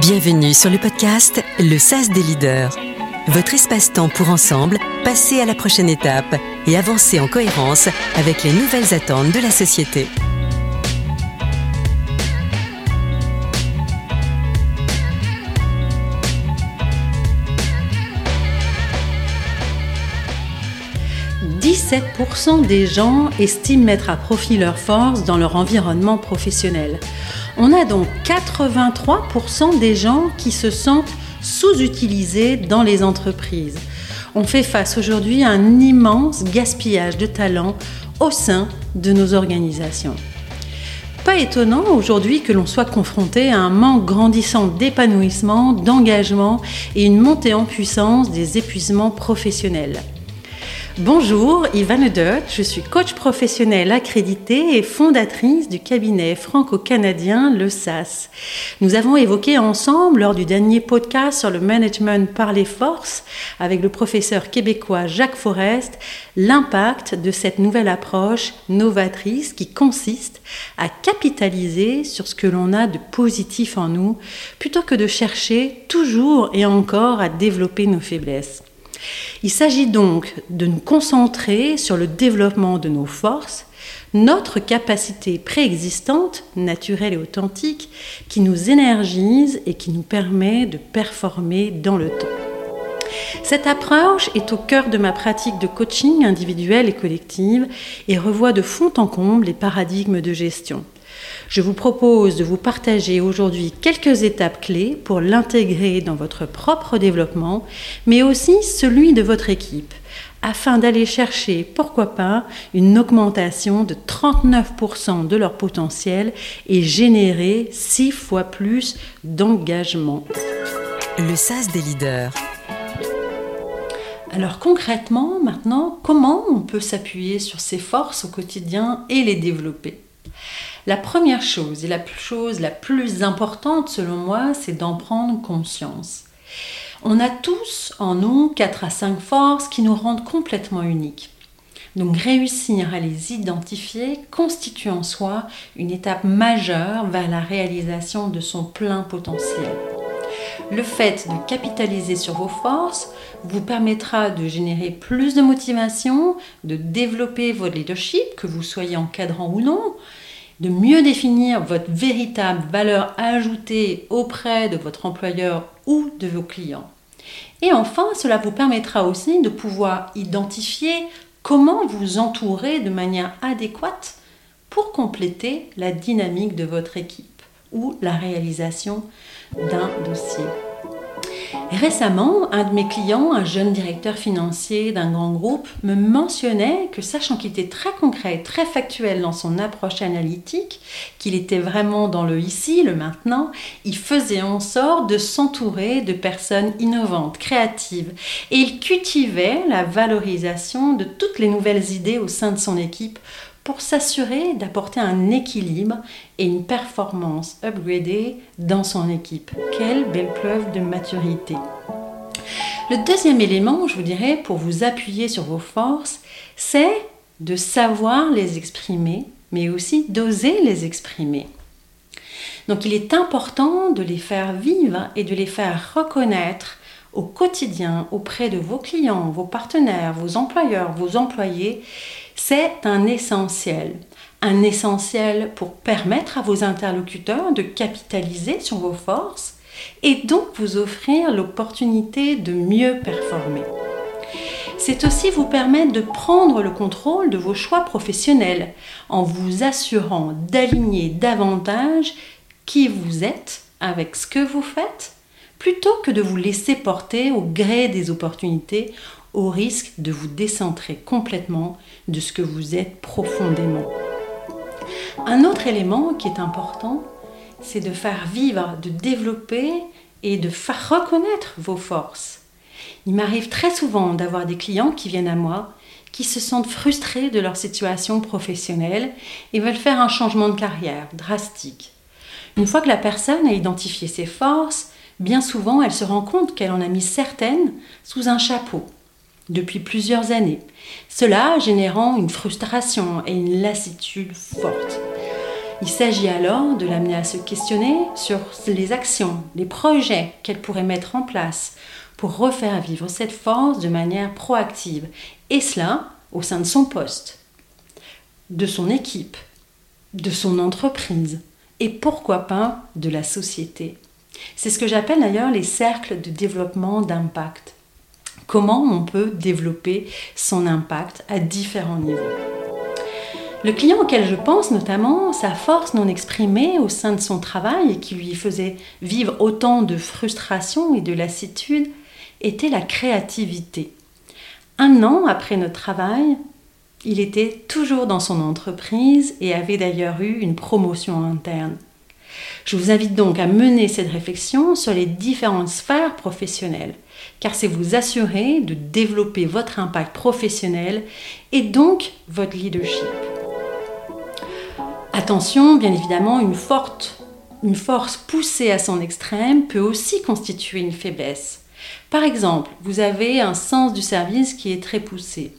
Bienvenue sur le podcast Le SAS des leaders. Votre espace-temps pour ensemble passer à la prochaine étape et avancer en cohérence avec les nouvelles attentes de la société. « 17% des gens estiment mettre à profit leur force dans leur environnement professionnel. On a donc 83% des gens qui se sentent sous-utilisés dans les entreprises. On fait face aujourd'hui à un immense gaspillage de talents au sein de nos organisations. Pas étonnant aujourd'hui que l'on soit confronté à un manque grandissant d'épanouissement, d'engagement et une montée en puissance des épuisements professionnels. Bonjour, Yvan Eudert, je suis coach professionnel accrédité et fondatrice du cabinet franco-canadien Le SAS. Nous avons évoqué ensemble lors du dernier podcast sur le management par les forces avec le professeur québécois Jacques Forest l'impact de cette nouvelle approche novatrice qui consiste à capitaliser sur ce que l'on a de positif en nous plutôt que de chercher toujours et encore à développer nos faiblesses. Il s'agit donc de nous concentrer sur le développement de nos forces, notre capacité préexistante, naturelle et authentique, qui nous énergise et qui nous permet de performer dans le temps. Cette approche est au cœur de ma pratique de coaching individuel et collective et revoit de fond en comble les paradigmes de gestion. Je vous propose de vous partager aujourd'hui quelques étapes clés pour l'intégrer dans votre propre développement, mais aussi celui de votre équipe, afin d'aller chercher, pourquoi pas, une augmentation de 39% de leur potentiel et générer 6 fois plus d'engagement. Le SAS des leaders. Alors concrètement, maintenant, comment on peut s'appuyer sur ses forces au quotidien et les développer? La première chose et la chose la plus importante selon moi, c'est d'en prendre conscience. On a tous en nous 4 à 5 forces qui nous rendent complètement uniques. Donc réussir à les identifier constitue en soi une étape majeure vers la réalisation de son plein potentiel. Le fait de capitaliser sur vos forces vous permettra de générer plus de motivation, de développer votre leadership, que vous soyez encadrant ou non, de mieux définir votre véritable valeur ajoutée auprès de votre employeur ou de vos clients. Et enfin, cela vous permettra aussi de pouvoir identifier comment vous entourer de manière adéquate pour compléter la dynamique de votre équipe ou la réalisation d'un dossier. Récemment, un de mes clients, un jeune directeur financier d'un grand groupe, me mentionnait que sachant qu'il était très concret, très factuel dans son approche analytique, qu'il était vraiment dans le ici, le maintenant, il faisait en sorte de s'entourer de personnes innovantes, créatives, et il cultivait la valorisation de toutes les nouvelles idées au sein de son équipe pour s'assurer d'apporter un équilibre et une performance upgradée dans son équipe. Quelle belle preuve de maturité. Le deuxième élément, je vous dirais, pour vous appuyer sur vos forces, c'est de savoir les exprimer, mais aussi d'oser les exprimer. Donc il est important de les faire vivre et de les faire reconnaître au quotidien auprès de vos clients, vos partenaires, vos employeurs, vos employés c'est un essentiel. Un essentiel pour permettre à vos interlocuteurs de capitaliser sur vos forces et donc vous offrir l'opportunité de mieux performer. C'est aussi vous permettre de prendre le contrôle de vos choix professionnels en vous assurant d'aligner davantage qui vous êtes avec ce que vous faites plutôt que de vous laisser porter au gré des opportunités au risque de vous décentrer complètement de ce que vous êtes profondément. Un autre élément qui est important, c'est de faire vivre, de développer et de faire reconnaître vos forces. Il m'arrive très souvent d'avoir des clients qui viennent à moi, qui se sentent frustrés de leur situation professionnelle et veulent faire un changement de carrière drastique. Une fois que la personne a identifié ses forces, bien souvent elle se rend compte qu'elle en a mis certaines sous un chapeau depuis plusieurs années, cela générant une frustration et une lassitude forte. Il s'agit alors de l'amener à se questionner sur les actions, les projets qu'elle pourrait mettre en place pour refaire vivre cette force de manière proactive, et cela au sein de son poste, de son équipe, de son entreprise, et pourquoi pas de la société. C'est ce que j'appelle d'ailleurs les cercles de développement d'impact. Comment on peut développer son impact à différents niveaux. Le client auquel je pense notamment, sa force non exprimée au sein de son travail et qui lui faisait vivre autant de frustration et de lassitude, était la créativité. Un an après notre travail, il était toujours dans son entreprise et avait d'ailleurs eu une promotion interne. Je vous invite donc à mener cette réflexion sur les différentes sphères professionnelles, car c'est vous assurer de développer votre impact professionnel et donc votre leadership. Attention, bien évidemment, une force poussée à son extrême peut aussi constituer une faiblesse. Par exemple, vous avez un sens du service qui est très poussé.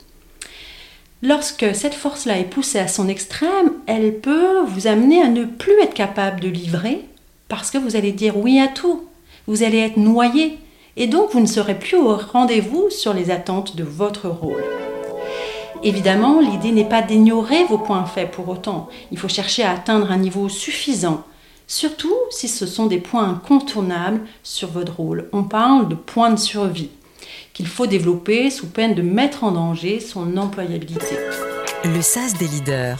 Lorsque cette force-là est poussée à son extrême, elle peut vous amener à ne plus être capable de livrer parce que vous allez dire oui à tout. Vous allez être noyé et donc vous ne serez plus au rendez-vous sur les attentes de votre rôle. Évidemment, l'idée n'est pas d'ignorer vos points faibles pour autant. Il faut chercher à atteindre un niveau suffisant surtout si ce sont des points incontournables sur votre rôle. On parle de points de survie qu'il faut développer sous peine de mettre en danger son employabilité. Le SAS des leaders.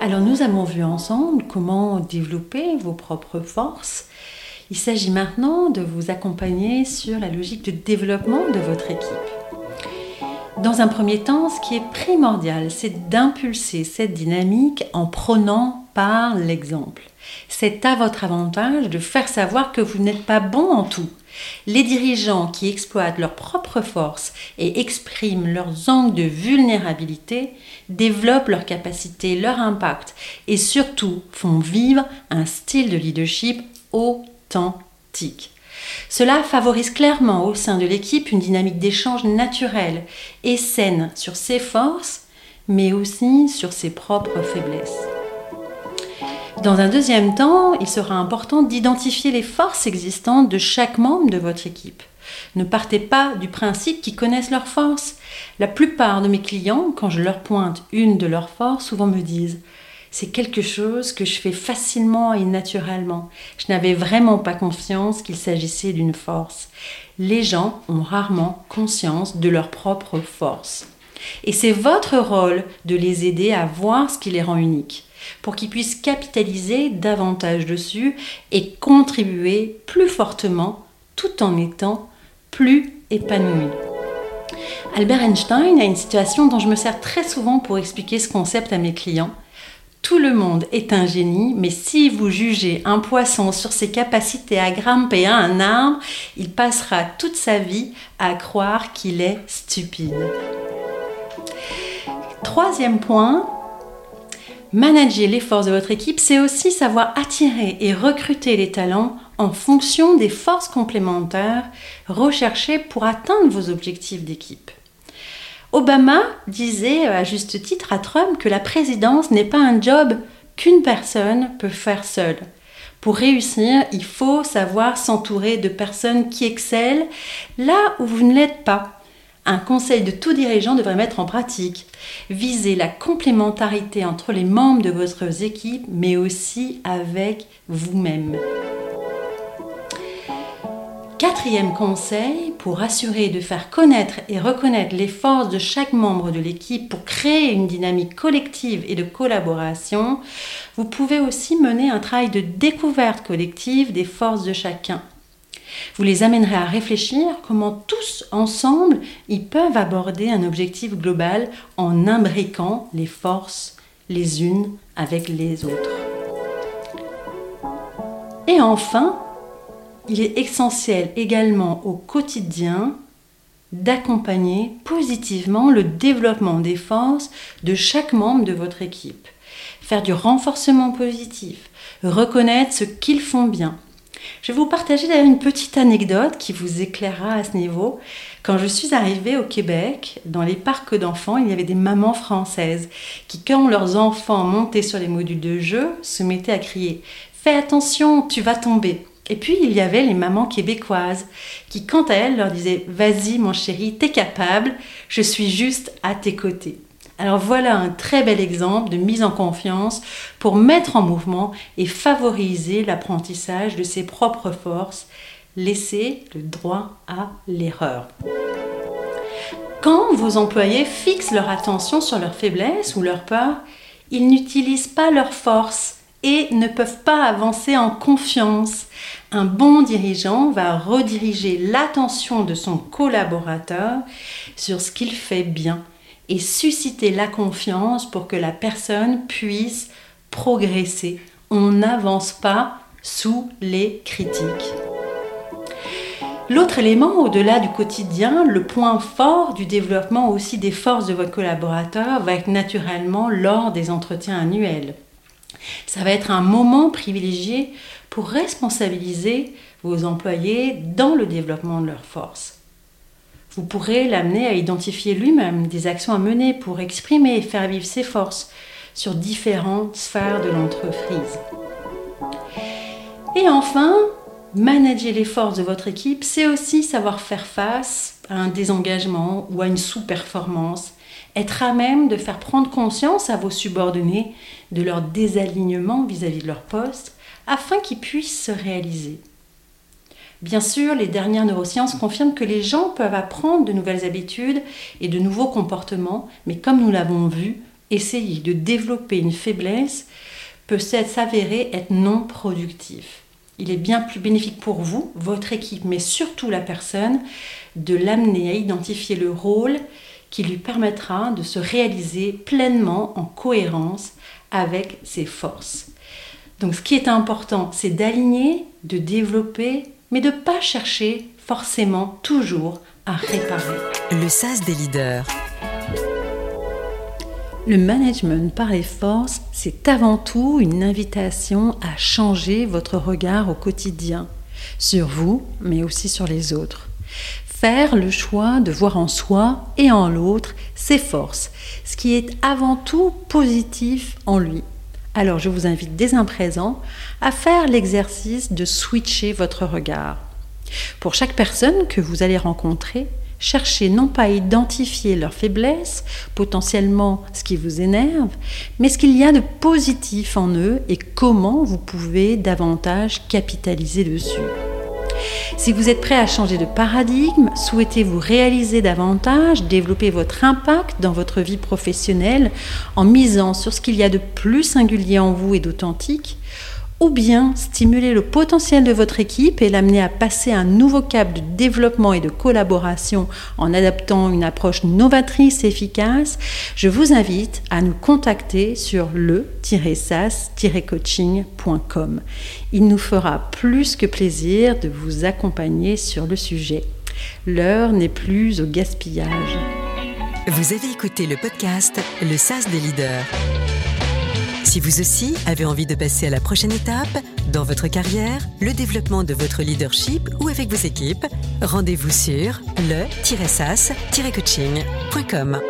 Alors nous avons vu ensemble comment développer vos propres forces. Il s'agit maintenant de vous accompagner sur la logique de développement de votre équipe. Dans un premier temps, ce qui est primordial, c'est d'impulser cette dynamique en prenant par l'exemple. C'est à votre avantage de faire savoir que vous n'êtes pas bon en tout. Les dirigeants qui exploitent leurs propres forces et expriment leurs angles de vulnérabilité développent leur capacité, leur impact et surtout font vivre un style de leadership authentique. Cela favorise clairement au sein de l'équipe une dynamique d'échange naturelle et saine sur ses forces, mais aussi sur ses propres faiblesses. Dans un deuxième temps, il sera important d'identifier les forces existantes de chaque membre de votre équipe. Ne partez pas du principe qu'ils connaissent leurs forces. La plupart de mes clients, quand je leur pointe une de leurs forces, souvent me disent c'est quelque chose que je fais facilement et naturellement. Je n'avais vraiment pas confiance qu'il s'agissait d'une force. Les gens ont rarement conscience de leur propre force. Et c'est votre rôle de les aider à voir ce qui les rend uniques, pour qu'ils puissent capitaliser davantage dessus et contribuer plus fortement tout en étant plus épanouis. Albert Einstein a une situation dont je me sers très souvent pour expliquer ce concept à mes clients. Tout le monde est un génie, mais si vous jugez un poisson sur ses capacités à grimper à un arbre, il passera toute sa vie à croire qu'il est stupide. Troisième point, manager les forces de votre équipe, c'est aussi savoir attirer et recruter les talents en fonction des forces complémentaires recherchées pour atteindre vos objectifs d'équipe. Obama disait à juste titre à Trump que la présidence n'est pas un job qu'une personne peut faire seule. Pour réussir, il faut savoir s'entourer de personnes qui excellent là où vous ne l'êtes pas. Un conseil de tout dirigeant devrait mettre en pratique. Visez la complémentarité entre les membres de votre équipe, mais aussi avec vous-même. Quatrième conseil, pour assurer de faire connaître et reconnaître les forces de chaque membre de l'équipe pour créer une dynamique collective et de collaboration, vous pouvez aussi mener un travail de découverte collective des forces de chacun. Vous les amènerez à réfléchir comment tous ensemble ils peuvent aborder un objectif global en imbriquant les forces les unes avec les autres. Et enfin, il est essentiel également au quotidien d'accompagner positivement le développement des forces de chaque membre de votre équipe. Faire du renforcement positif, reconnaître ce qu'ils font bien. Je vais vous partager d'ailleurs une petite anecdote qui vous éclairera à ce niveau. Quand je suis arrivée au Québec, dans les parcs d'enfants, il y avait des mamans françaises qui, quand leurs enfants montaient sur les modules de jeu, se mettaient à crier Fais attention, tu vas tomber. Et puis il y avait les mamans québécoises qui, quant à elles, leur disaient Vas-y, mon chéri, t'es capable, je suis juste à tes côtés. Alors voilà un très bel exemple de mise en confiance pour mettre en mouvement et favoriser l'apprentissage de ses propres forces. Laisser le droit à l'erreur. Quand vos employés fixent leur attention sur leurs faiblesses ou leurs peurs, ils n'utilisent pas leurs forces et ne peuvent pas avancer en confiance. Un bon dirigeant va rediriger l'attention de son collaborateur sur ce qu'il fait bien et susciter la confiance pour que la personne puisse progresser. On n'avance pas sous les critiques. L'autre élément, au-delà du quotidien, le point fort du développement aussi des forces de votre collaborateur va être naturellement lors des entretiens annuels. Ça va être un moment privilégié pour responsabiliser vos employés dans le développement de leurs forces. Vous pourrez l'amener à identifier lui-même des actions à mener pour exprimer et faire vivre ses forces sur différentes sphères de l'entreprise. Et enfin, manager les forces de votre équipe, c'est aussi savoir faire face à un désengagement ou à une sous-performance, être à même de faire prendre conscience à vos subordonnés de leur désalignement vis-à-vis -vis de leur poste afin qu'ils puissent se réaliser. Bien sûr, les dernières neurosciences confirment que les gens peuvent apprendre de nouvelles habitudes et de nouveaux comportements, mais comme nous l'avons vu, essayer de développer une faiblesse peut s'avérer être non productif. Il est bien plus bénéfique pour vous, votre équipe, mais surtout la personne, de l'amener à identifier le rôle qui lui permettra de se réaliser pleinement en cohérence avec ses forces. Donc ce qui est important, c'est d'aligner, de développer mais de ne pas chercher forcément toujours à réparer. Le SAS des leaders. Le management par les forces, c'est avant tout une invitation à changer votre regard au quotidien, sur vous, mais aussi sur les autres. Faire le choix de voir en soi et en l'autre ses forces, ce qui est avant tout positif en lui. Alors je vous invite dès à présent à faire l'exercice de switcher votre regard. Pour chaque personne que vous allez rencontrer, cherchez non pas à identifier leurs faiblesses, potentiellement ce qui vous énerve, mais ce qu'il y a de positif en eux et comment vous pouvez davantage capitaliser dessus. Si vous êtes prêt à changer de paradigme, souhaitez vous réaliser davantage, développer votre impact dans votre vie professionnelle en misant sur ce qu'il y a de plus singulier en vous et d'authentique, ou bien stimuler le potentiel de votre équipe et l'amener à passer un nouveau cap de développement et de collaboration en adaptant une approche novatrice et efficace, je vous invite à nous contacter sur le-sas-coaching.com. Il nous fera plus que plaisir de vous accompagner sur le sujet. L'heure n'est plus au gaspillage. Vous avez écouté le podcast Le SAS des leaders. Si vous aussi avez envie de passer à la prochaine étape dans votre carrière, le développement de votre leadership ou avec vos équipes, rendez-vous sur le-sas-coaching.com.